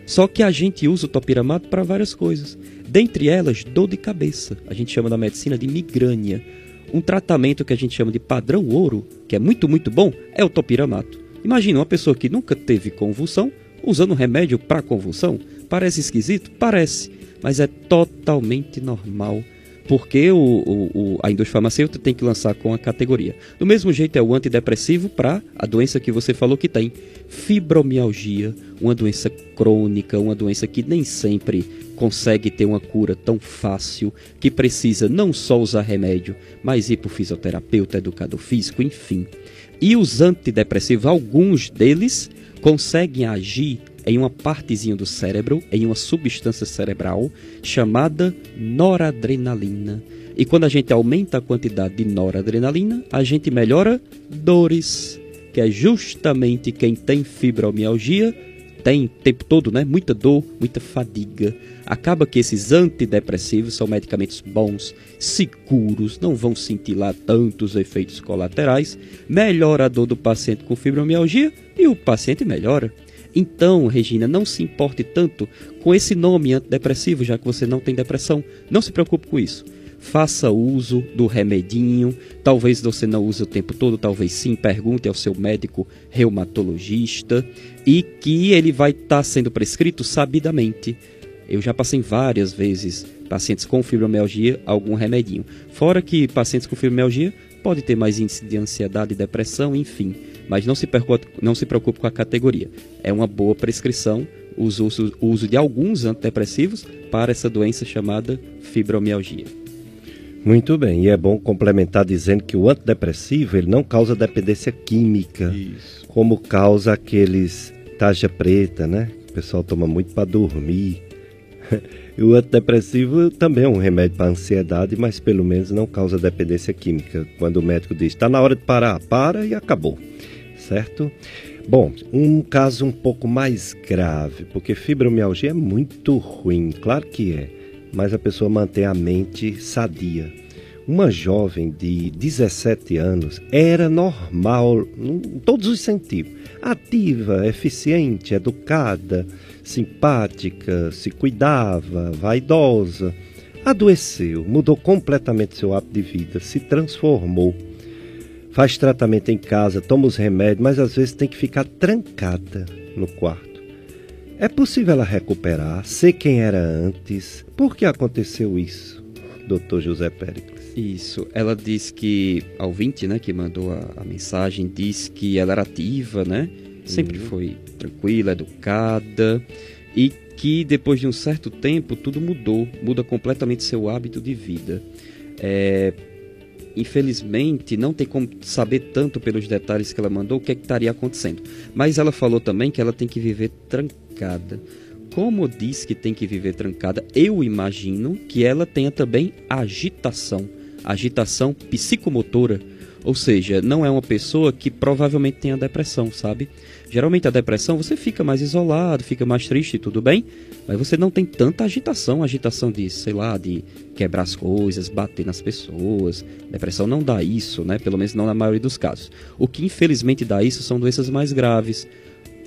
Só que a gente usa o topiramato para várias coisas. Dentre elas, dor de cabeça. A gente chama na medicina de migrânia. Um tratamento que a gente chama de padrão ouro, que é muito, muito bom, é o topiramato. Imagina uma pessoa que nunca teve convulsão usando remédio para convulsão. Parece esquisito? Parece. Mas é totalmente normal porque o, o, a indústria farmacêutica tem que lançar com a categoria. Do mesmo jeito é o antidepressivo para a doença que você falou que tem. Fibromialgia, uma doença crônica, uma doença que nem sempre consegue ter uma cura tão fácil, que precisa não só usar remédio, mas ir para o fisioterapeuta, educador físico, enfim. E os antidepressivos, alguns deles conseguem agir em uma partezinha do cérebro, em uma substância cerebral chamada noradrenalina. E quando a gente aumenta a quantidade de noradrenalina, a gente melhora dores, que é justamente quem tem fibromialgia tem o tempo todo, né? Muita dor, muita fadiga. Acaba que esses antidepressivos são medicamentos bons, seguros, não vão lá tantos efeitos colaterais, melhora a dor do paciente com fibromialgia e o paciente melhora. Então, Regina, não se importe tanto com esse nome antidepressivo, já que você não tem depressão. Não se preocupe com isso. Faça uso do remedinho. Talvez você não use o tempo todo, talvez sim. Pergunte ao seu médico reumatologista e que ele vai estar tá sendo prescrito sabidamente. Eu já passei várias vezes pacientes com fibromialgia algum remedinho. Fora que pacientes com fibromialgia pode ter mais índice de ansiedade, depressão, enfim. Mas não se, preocupe, não se preocupe com a categoria. É uma boa prescrição o uso, o uso de alguns antidepressivos para essa doença chamada fibromialgia. Muito bem, e é bom complementar dizendo que o antidepressivo ele não causa dependência química, Isso. como causa aqueles taja preta, né? O pessoal toma muito para dormir. [LAUGHS] E o antidepressivo também é um remédio para ansiedade, mas pelo menos não causa dependência química. Quando o médico diz está na hora de parar, para e acabou certo? Bom, um caso um pouco mais grave, porque fibromialgia é muito ruim, claro que é, mas a pessoa mantém a mente sadia. Uma jovem de 17 anos era normal em todos os sentidos. Ativa, eficiente, educada, simpática, se cuidava, vaidosa. Adoeceu, mudou completamente seu hábito de vida, se transformou faz tratamento em casa, toma os remédios, mas às vezes tem que ficar trancada no quarto. É possível ela recuperar, ser quem era antes? Por que aconteceu isso, doutor José Péricles? Isso, ela diz que, a ouvinte, né, que mandou a, a mensagem, diz que ela era ativa, né? Sempre uhum. foi tranquila, educada e que depois de um certo tempo tudo mudou, muda completamente seu hábito de vida. É, infelizmente, não tem como saber tanto pelos detalhes que ela mandou o que, é que estaria acontecendo. Mas ela falou também que ela tem que viver trancada. Como diz que tem que viver trancada, eu imagino que ela tenha também agitação, agitação psicomotora ou seja, não é uma pessoa que provavelmente tenha depressão, sabe? Geralmente a depressão você fica mais isolado, fica mais triste, tudo bem, mas você não tem tanta agitação, agitação de, sei lá, de quebrar as coisas, bater nas pessoas. Depressão não dá isso, né? Pelo menos não na maioria dos casos. O que infelizmente dá isso são doenças mais graves,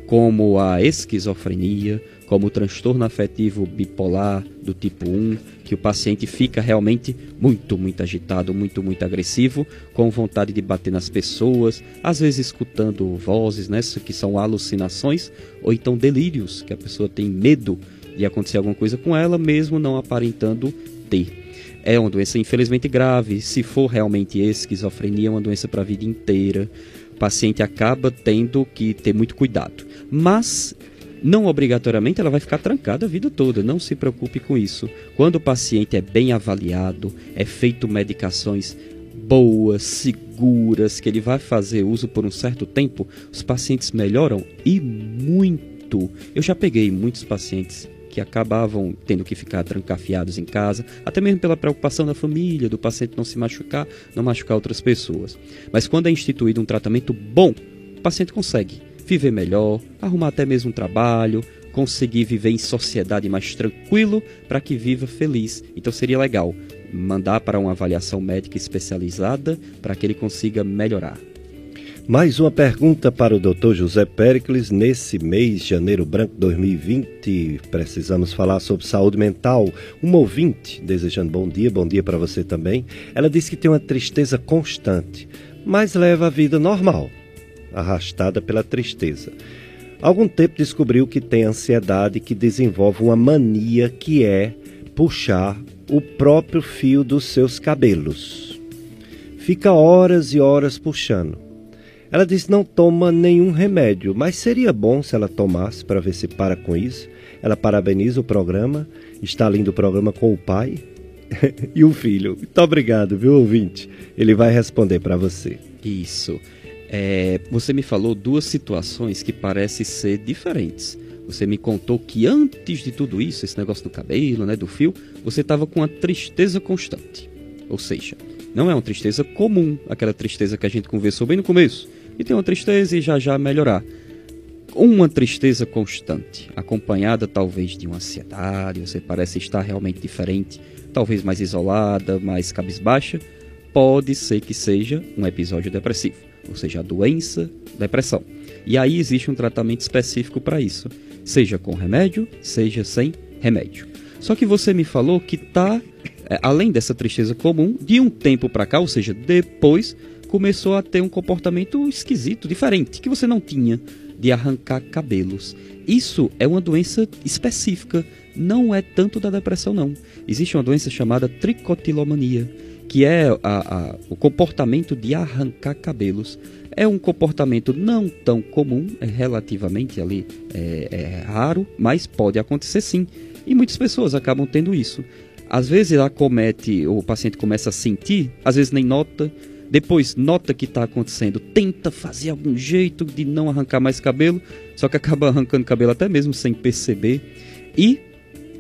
como a esquizofrenia, como o transtorno afetivo bipolar do tipo 1, que o paciente fica realmente muito, muito agitado, muito, muito agressivo, com vontade de bater nas pessoas, às vezes escutando vozes, né, que são alucinações, ou então delírios, que a pessoa tem medo de acontecer alguma coisa com ela, mesmo não aparentando ter. É uma doença infelizmente grave, se for realmente esquizofrenia, é uma doença para a vida inteira. O paciente acaba tendo que ter muito cuidado. Mas não obrigatoriamente ela vai ficar trancada a vida toda, não se preocupe com isso. Quando o paciente é bem avaliado, é feito medicações boas, seguras, que ele vai fazer uso por um certo tempo, os pacientes melhoram e muito. Eu já peguei muitos pacientes que acabavam tendo que ficar trancafiados em casa, até mesmo pela preocupação da família, do paciente não se machucar, não machucar outras pessoas. Mas quando é instituído um tratamento bom, o paciente consegue viver melhor, arrumar até mesmo um trabalho, conseguir viver em sociedade mais tranquilo para que viva feliz. Então seria legal mandar para uma avaliação médica especializada para que ele consiga melhorar. Mais uma pergunta para o Dr. José Pericles. Nesse mês, janeiro branco 2020, precisamos falar sobre saúde mental. Uma ouvinte, desejando bom dia, bom dia para você também. Ela disse que tem uma tristeza constante, mas leva a vida normal, arrastada pela tristeza. Algum tempo descobriu que tem ansiedade que desenvolve uma mania que é puxar o próprio fio dos seus cabelos. Fica horas e horas puxando. Ela disse não toma nenhum remédio, mas seria bom se ela tomasse para ver se para com isso. Ela parabeniza o programa, está lindo o programa com o pai [LAUGHS] e o filho. Muito obrigado, viu, ouvinte? Ele vai responder para você. Isso. É, você me falou duas situações que parecem ser diferentes. Você me contou que antes de tudo isso, esse negócio do cabelo, né, do fio, você estava com uma tristeza constante. Ou seja, não é uma tristeza comum, aquela tristeza que a gente conversou bem no começo e tem uma tristeza e já já melhorar. Uma tristeza constante, acompanhada talvez de uma ansiedade, você parece estar realmente diferente, talvez mais isolada, mais cabisbaixa, pode ser que seja um episódio depressivo, ou seja, a doença, depressão. E aí existe um tratamento específico para isso, seja com remédio, seja sem remédio. Só que você me falou que tá, é, além dessa tristeza comum, de um tempo para cá, ou seja, depois começou a ter um comportamento esquisito, diferente, que você não tinha, de arrancar cabelos. Isso é uma doença específica, não é tanto da depressão, não. Existe uma doença chamada tricotilomania, que é a, a, o comportamento de arrancar cabelos. É um comportamento não tão comum, é relativamente ali é, é raro, mas pode acontecer sim. E muitas pessoas acabam tendo isso. Às vezes ela comete, o paciente começa a sentir, às vezes nem nota, depois nota que está acontecendo, tenta fazer algum jeito de não arrancar mais cabelo, só que acaba [LAUGHS] arrancando cabelo até mesmo sem perceber. E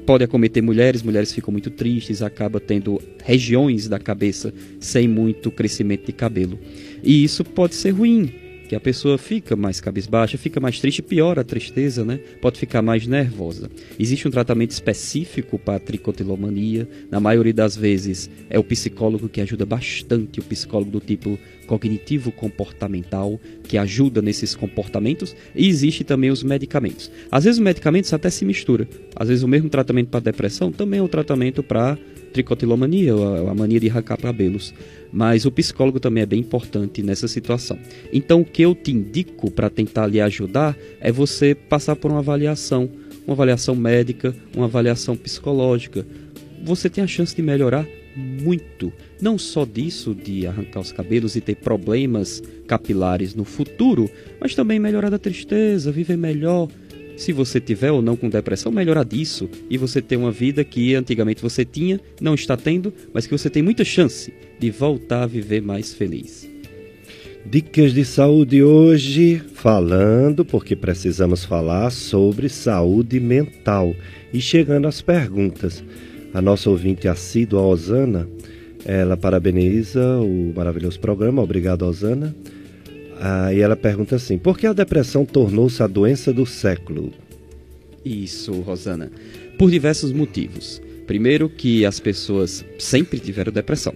pode acometer mulheres, mulheres ficam muito tristes, acaba tendo regiões da cabeça sem muito crescimento de cabelo. E isso pode ser ruim, que a pessoa fica mais cabisbaixa, fica mais triste, piora a tristeza, né? Pode ficar mais nervosa. Existe um tratamento específico para a tricotilomania. Na maioria das vezes é o psicólogo que ajuda bastante, o psicólogo do tipo cognitivo comportamental, que ajuda nesses comportamentos, e existe também os medicamentos. Às vezes os medicamentos até se misturam. Às vezes o mesmo tratamento para depressão também é um tratamento para tricotilomania, a mania de arrancar cabelos. Mas o psicólogo também é bem importante nessa situação. Então, o que eu te indico para tentar lhe ajudar é você passar por uma avaliação, uma avaliação médica, uma avaliação psicológica. Você tem a chance de melhorar muito. Não só disso, de arrancar os cabelos e ter problemas capilares no futuro, mas também melhorar da tristeza, viver melhor, se você tiver ou não com depressão, melhorar disso e você ter uma vida que antigamente você tinha, não está tendo, mas que você tem muita chance de voltar a viver mais feliz. Dicas de saúde hoje, falando, porque precisamos falar sobre saúde mental. E chegando às perguntas. A nossa ouvinte assídua, Osana, ela parabeniza o maravilhoso programa. Obrigado, Osana. Aí ela pergunta assim: por que a depressão tornou-se a doença do século? Isso, Rosana. Por diversos motivos. Primeiro, que as pessoas sempre tiveram depressão.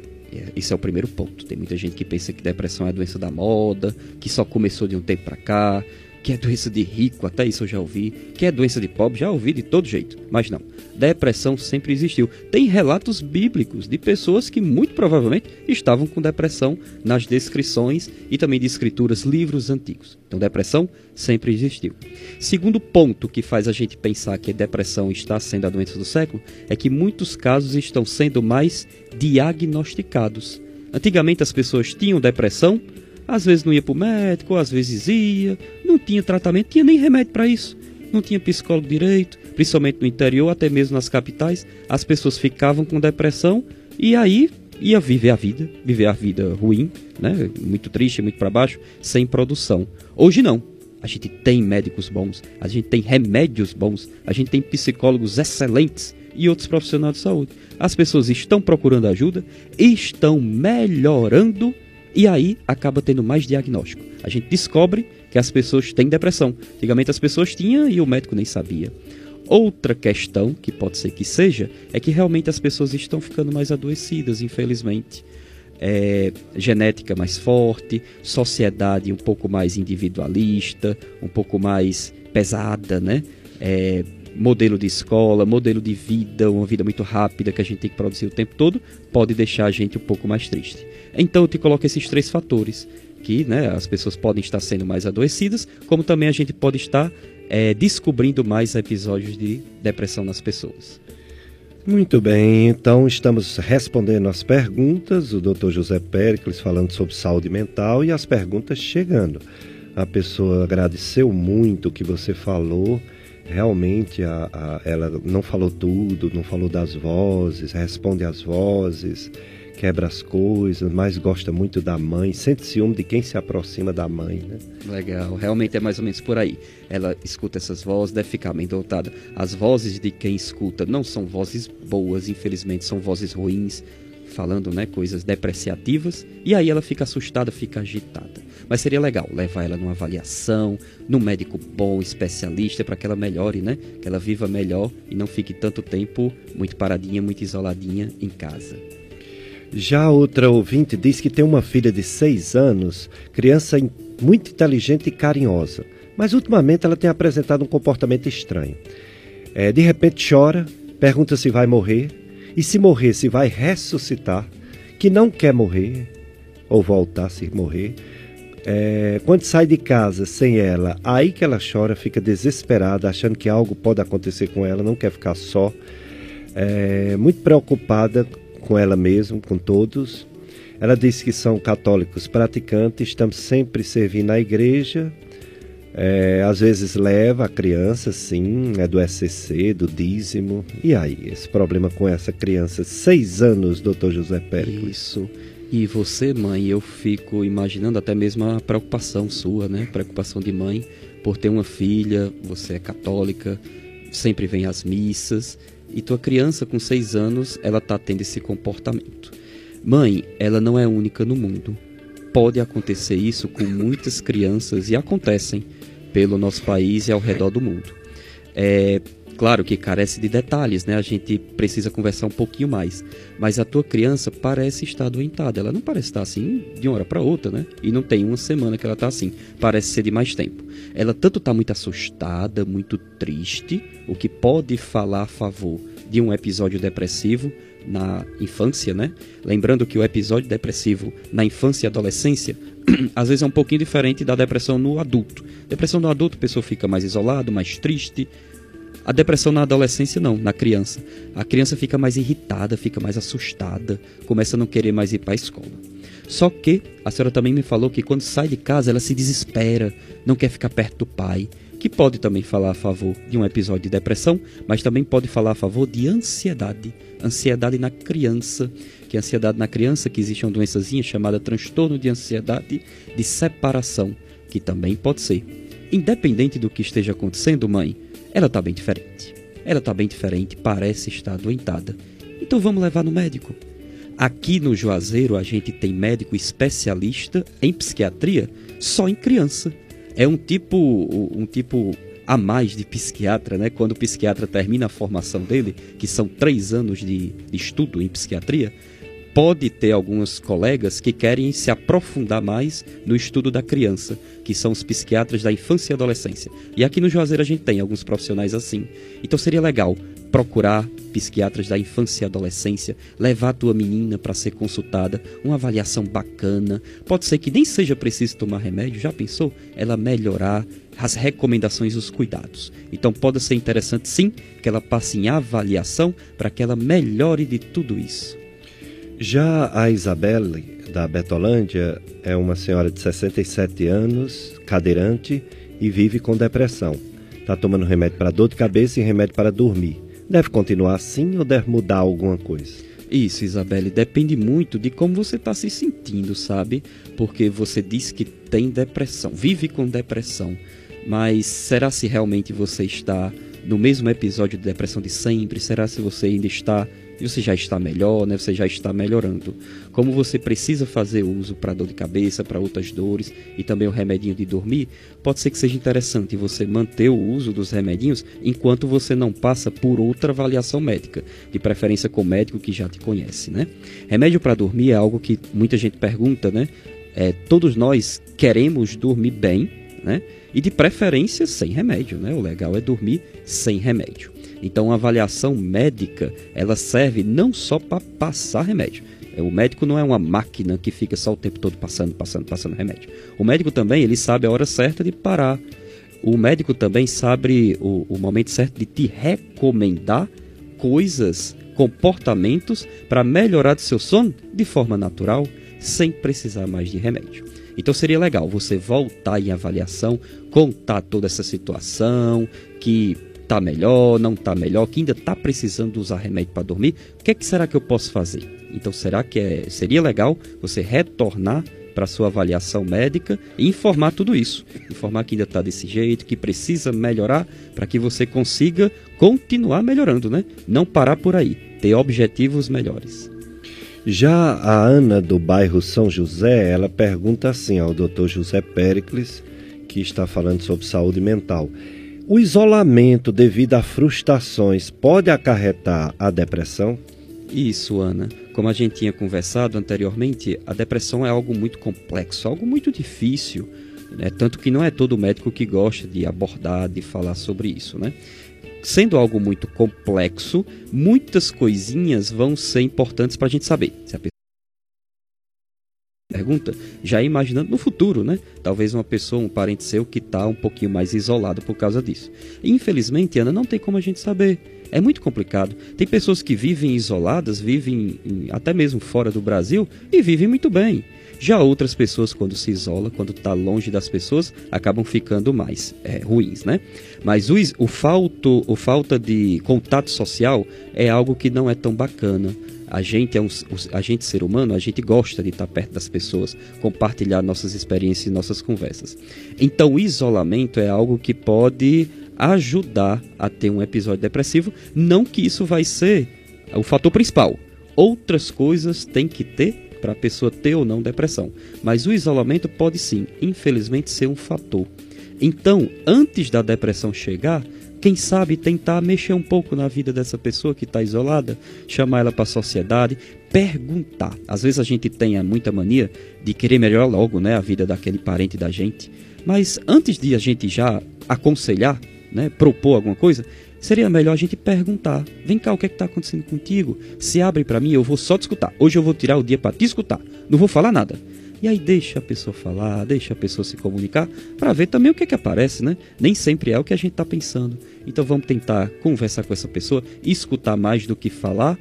Esse é o primeiro ponto. Tem muita gente que pensa que depressão é a doença da moda, que só começou de um tempo para cá, que é doença de rico, até isso eu já ouvi, que é doença de pobre, já ouvi de todo jeito. Mas não, depressão sempre existiu. Tem relatos bíblicos de pessoas que muito provavelmente estavam com depressão nas descrições e também de escrituras, livros antigos. Então, depressão sempre existiu. Segundo ponto que faz a gente pensar que a depressão está sendo a doença do século é que muitos casos estão sendo mais diagnosticados. Antigamente as pessoas tinham depressão, às vezes não ia para o médico, às vezes ia, não tinha tratamento, tinha nem remédio para isso, não tinha psicólogo direito, principalmente no interior, até mesmo nas capitais, as pessoas ficavam com depressão e aí ia viver a vida, viver a vida ruim, né? muito triste, muito para baixo, sem produção. Hoje não. A gente tem médicos bons, a gente tem remédios bons, a gente tem psicólogos excelentes e outros profissionais de saúde. As pessoas estão procurando ajuda, estão melhorando e aí acaba tendo mais diagnóstico. A gente descobre que as pessoas têm depressão. Antigamente as pessoas tinham e o médico nem sabia. Outra questão, que pode ser que seja, é que realmente as pessoas estão ficando mais adoecidas, infelizmente. É, genética mais forte, sociedade um pouco mais individualista, um pouco mais pesada, né? É, modelo de escola, modelo de vida, uma vida muito rápida que a gente tem que produzir o tempo todo, pode deixar a gente um pouco mais triste. Então eu te coloco esses três fatores que né, as pessoas podem estar sendo mais adoecidas, como também a gente pode estar é, descobrindo mais episódios de depressão nas pessoas. Muito bem, então estamos respondendo as perguntas, o Dr. José Péricles falando sobre saúde mental e as perguntas chegando. A pessoa agradeceu muito o que você falou, realmente a, a, ela não falou tudo, não falou das vozes, responde às vozes, quebra as coisas, mas gosta muito da mãe, sente ciúme de quem se aproxima da mãe, né? Legal, realmente é mais ou menos por aí. Ela escuta essas vozes, deve ficar bem dotada. As vozes de quem escuta não são vozes boas, infelizmente, são vozes ruins, falando né, coisas depreciativas, e aí ela fica assustada, fica agitada. Mas seria legal levar ela numa avaliação, num médico bom, especialista, para que ela melhore, né? Que ela viva melhor e não fique tanto tempo muito paradinha, muito isoladinha em casa. Já outra ouvinte diz que tem uma filha de seis anos, criança muito inteligente e carinhosa, mas ultimamente ela tem apresentado um comportamento estranho. É, de repente chora, pergunta se vai morrer, e se morrer, se vai ressuscitar, que não quer morrer, ou voltar se morrer. É, quando sai de casa sem ela, aí que ela chora, fica desesperada, achando que algo pode acontecer com ela, não quer ficar só. É, muito preocupada com ela mesma, com todos. Ela disse que são católicos praticantes, estamos sempre servindo na igreja. É, às vezes leva a criança, sim, é do SCC, do dízimo. E aí, esse problema com essa criança, seis anos, doutor José Pérez. Isso. E você, mãe, eu fico imaginando até mesmo a preocupação sua, né? Preocupação de mãe por ter uma filha, você é católica, sempre vem às missas e tua criança com seis anos ela está tendo esse comportamento. Mãe, ela não é única no mundo. Pode acontecer isso com muitas crianças e acontecem pelo nosso país e ao redor do mundo. É claro que carece de detalhes, né? A gente precisa conversar um pouquinho mais. Mas a tua criança parece estar doentada. Ela não parece estar assim de uma hora para outra, né? E não tem uma semana que ela está assim. Parece ser de mais tempo. Ela tanto está muito assustada, muito triste, o que pode falar a favor de um episódio depressivo na infância, né? Lembrando que o episódio depressivo na infância e adolescência [CLEARS THROAT] às vezes é um pouquinho diferente da depressão no adulto. Depressão no adulto, a pessoa fica mais isolado, mais triste. A depressão na adolescência não, na criança. A criança fica mais irritada, fica mais assustada, começa a não querer mais ir para a escola. Só que a senhora também me falou que quando sai de casa ela se desespera, não quer ficar perto do pai, que pode também falar a favor de um episódio de depressão, mas também pode falar a favor de ansiedade. Ansiedade na criança, que a ansiedade na criança, que existe uma doençazinha chamada transtorno de ansiedade de separação, que também pode ser. Independente do que esteja acontecendo, mãe, ela está bem diferente. Ela está bem diferente, parece estar doentada. Então vamos levar no médico. Aqui no Juazeiro a gente tem médico especialista em psiquiatria só em criança. É um tipo, um tipo a mais de psiquiatra, né? Quando o psiquiatra termina a formação dele, que são três anos de, de estudo em psiquiatria, pode ter alguns colegas que querem se aprofundar mais no estudo da criança, que são os psiquiatras da infância e adolescência. E aqui no Juazeiro a gente tem alguns profissionais assim. Então seria legal procurar psiquiatras da infância e adolescência, levar a tua menina para ser consultada, uma avaliação bacana. Pode ser que nem seja preciso tomar remédio, já pensou? Ela melhorar as recomendações e os cuidados. Então pode ser interessante sim que ela passe em avaliação para que ela melhore de tudo isso. Já a Isabelle, da Betolândia, é uma senhora de 67 anos, cadeirante e vive com depressão. Está tomando remédio para dor de cabeça e remédio para dormir. Deve continuar assim ou deve mudar alguma coisa? Isso, Isabelle, depende muito de como você está se sentindo, sabe? Porque você diz que tem depressão, vive com depressão. Mas será se realmente você está no mesmo episódio de depressão de sempre? Será se você ainda está e você já está melhor, né? Você já está melhorando. Como você precisa fazer uso para dor de cabeça, para outras dores e também o remedinho de dormir, pode ser que seja interessante você manter o uso dos remedinhos enquanto você não passa por outra avaliação médica, de preferência com o médico que já te conhece, né? Remédio para dormir é algo que muita gente pergunta, né? É, todos nós queremos dormir bem, né? E de preferência sem remédio, né? O legal é dormir sem remédio. Então, a avaliação médica, ela serve não só para passar remédio. É, o médico não é uma máquina que fica só o tempo todo passando, passando, passando remédio. O médico também, ele sabe a hora certa de parar. O médico também sabe o, o momento certo de te recomendar coisas, comportamentos para melhorar o seu sono de forma natural, sem precisar mais de remédio. Então seria legal você voltar em avaliação, contar toda essa situação, que está melhor, não está melhor, que ainda está precisando usar remédio para dormir, o que, é que será que eu posso fazer? Então, será que é, seria legal você retornar para sua avaliação médica e informar tudo isso. Informar que ainda está desse jeito, que precisa melhorar para que você consiga continuar melhorando, né? Não parar por aí, ter objetivos melhores. Já a Ana do bairro São José, ela pergunta assim ao Dr. José Pericles, que está falando sobre saúde mental. O isolamento devido a frustrações pode acarretar a depressão? Isso, Ana. Como a gente tinha conversado anteriormente, a depressão é algo muito complexo, algo muito difícil. Né? Tanto que não é todo médico que gosta de abordar, de falar sobre isso. Né? Sendo algo muito complexo, muitas coisinhas vão ser importantes para a gente saber se a pergunta, já imaginando no futuro, né? Talvez uma pessoa, um parente seu que está um pouquinho mais isolado por causa disso. Infelizmente, Ana, não tem como a gente saber. É muito complicado. Tem pessoas que vivem isoladas, vivem até mesmo fora do Brasil e vivem muito bem. Já outras pessoas, quando se isola, quando está longe das pessoas, acabam ficando mais é, ruins, né? Mas o, o, falto, o falta de contato social é algo que não é tão bacana a gente é um, a gente ser humano, a gente gosta de estar perto das pessoas, compartilhar nossas experiências e nossas conversas. Então, o isolamento é algo que pode ajudar a ter um episódio depressivo, não que isso vai ser o fator principal. Outras coisas tem que ter para a pessoa ter ou não depressão, mas o isolamento pode sim, infelizmente, ser um fator. Então, antes da depressão chegar, quem sabe tentar mexer um pouco na vida dessa pessoa que está isolada, chamar ela para a sociedade, perguntar. Às vezes a gente tem muita mania de querer melhorar logo né, a vida daquele parente da gente, mas antes de a gente já aconselhar, né, propor alguma coisa, seria melhor a gente perguntar: vem cá, o que é está acontecendo contigo? Se abre para mim, eu vou só te escutar. Hoje eu vou tirar o dia para te escutar, não vou falar nada. E aí deixa a pessoa falar, deixa a pessoa se comunicar, para ver também o que é que aparece, né? Nem sempre é o que a gente está pensando. Então vamos tentar conversar com essa pessoa, escutar mais do que falar,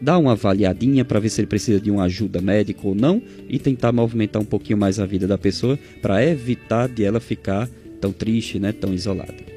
dar uma avaliadinha para ver se ele precisa de uma ajuda médica ou não e tentar movimentar um pouquinho mais a vida da pessoa para evitar de ela ficar tão triste, né, tão isolada.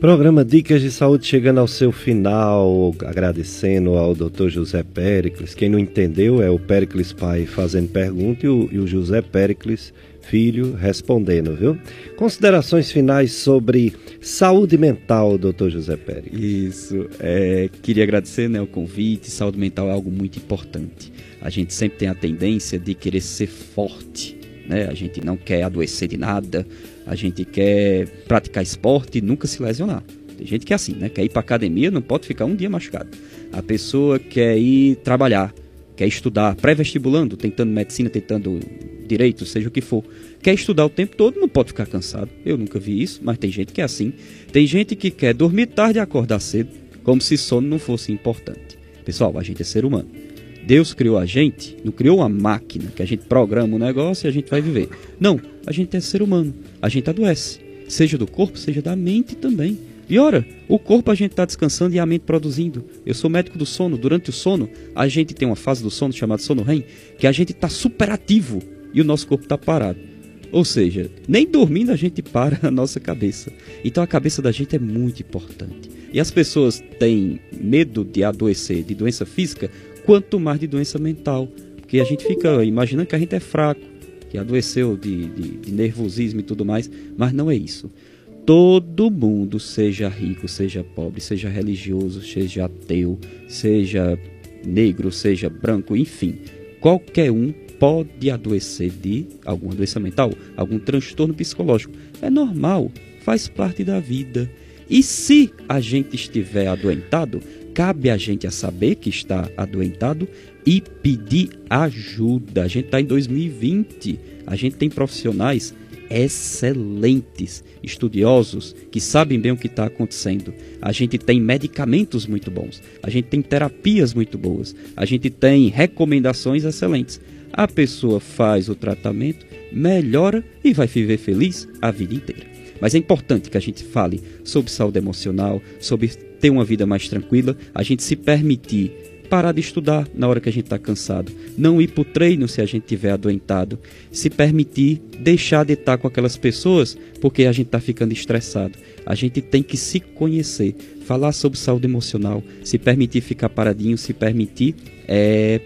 Programa Dicas de Saúde chegando ao seu final, agradecendo ao Dr. José Pericles. Quem não entendeu é o Pericles pai fazendo pergunta e o, e o José Pericles filho respondendo, viu? Considerações finais sobre saúde mental, Dr. José Pericles. Isso, é, queria agradecer né, o convite. Saúde mental é algo muito importante. A gente sempre tem a tendência de querer ser forte, né? A gente não quer adoecer de nada a gente quer praticar esporte e nunca se lesionar. Tem gente que é assim, né? Quer ir para academia, não pode ficar um dia machucado. A pessoa quer ir trabalhar, quer estudar, pré-vestibulando, tentando medicina, tentando direito, seja o que for. Quer estudar o tempo todo, não pode ficar cansado. Eu nunca vi isso, mas tem gente que é assim. Tem gente que quer dormir tarde e acordar cedo, como se sono não fosse importante. Pessoal, a gente é ser humano. Deus criou a gente, não criou uma máquina que a gente programa um negócio e a gente vai viver. Não, a gente é ser humano, a gente adoece, seja do corpo, seja da mente também. E ora, o corpo a gente está descansando e a mente produzindo. Eu sou médico do sono. Durante o sono, a gente tem uma fase do sono chamada sono REM, que a gente está super ativo e o nosso corpo está parado. Ou seja, nem dormindo a gente para a nossa cabeça. Então a cabeça da gente é muito importante. E as pessoas têm medo de adoecer de doença física quanto mais de doença mental. Porque a gente fica imaginando que a gente é fraco, que adoeceu de, de, de nervosismo e tudo mais, mas não é isso. todo mundo, seja rico, seja pobre, seja religioso, seja ateu, seja negro, seja branco, enfim, qualquer um pode adoecer de alguma doença mental, algum transtorno psicológico. É normal, faz parte da vida. E se a gente estiver adoentado, cabe a gente a saber que está adoentado e pedir ajuda. A gente está em 2020, a gente tem profissionais excelentes, estudiosos, que sabem bem o que está acontecendo. A gente tem medicamentos muito bons, a gente tem terapias muito boas, a gente tem recomendações excelentes. A pessoa faz o tratamento, melhora e vai viver feliz a vida inteira. Mas é importante que a gente fale sobre saúde emocional, sobre ter uma vida mais tranquila, a gente se permitir parar de estudar na hora que a gente está cansado, não ir para o treino se a gente estiver adoentado, se permitir deixar de estar com aquelas pessoas porque a gente está ficando estressado. A gente tem que se conhecer, falar sobre saúde emocional, se permitir ficar paradinho, se permitir é,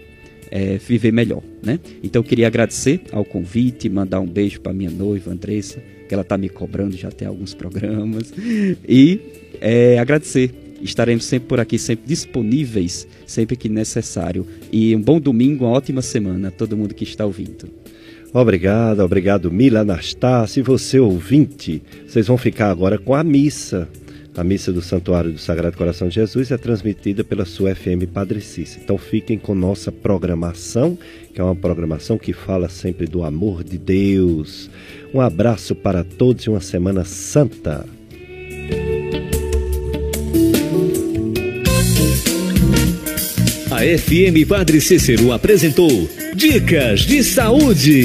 é, viver melhor. Né? Então eu queria agradecer ao convite, mandar um beijo para minha noiva Andressa, que ela está me cobrando já tem alguns programas, e é, agradecer Estaremos sempre por aqui, sempre disponíveis, sempre que necessário. E um bom domingo, uma ótima semana a todo mundo que está ouvindo. Obrigado, obrigado Mila Anastácio. E você, ouvinte, vocês vão ficar agora com a missa. A missa do Santuário do Sagrado Coração de Jesus é transmitida pela sua FM Padre Cícero. Então fiquem com nossa programação, que é uma programação que fala sempre do amor de Deus. Um abraço para todos e uma semana santa. A FM Padre Cícero apresentou Dicas de Saúde.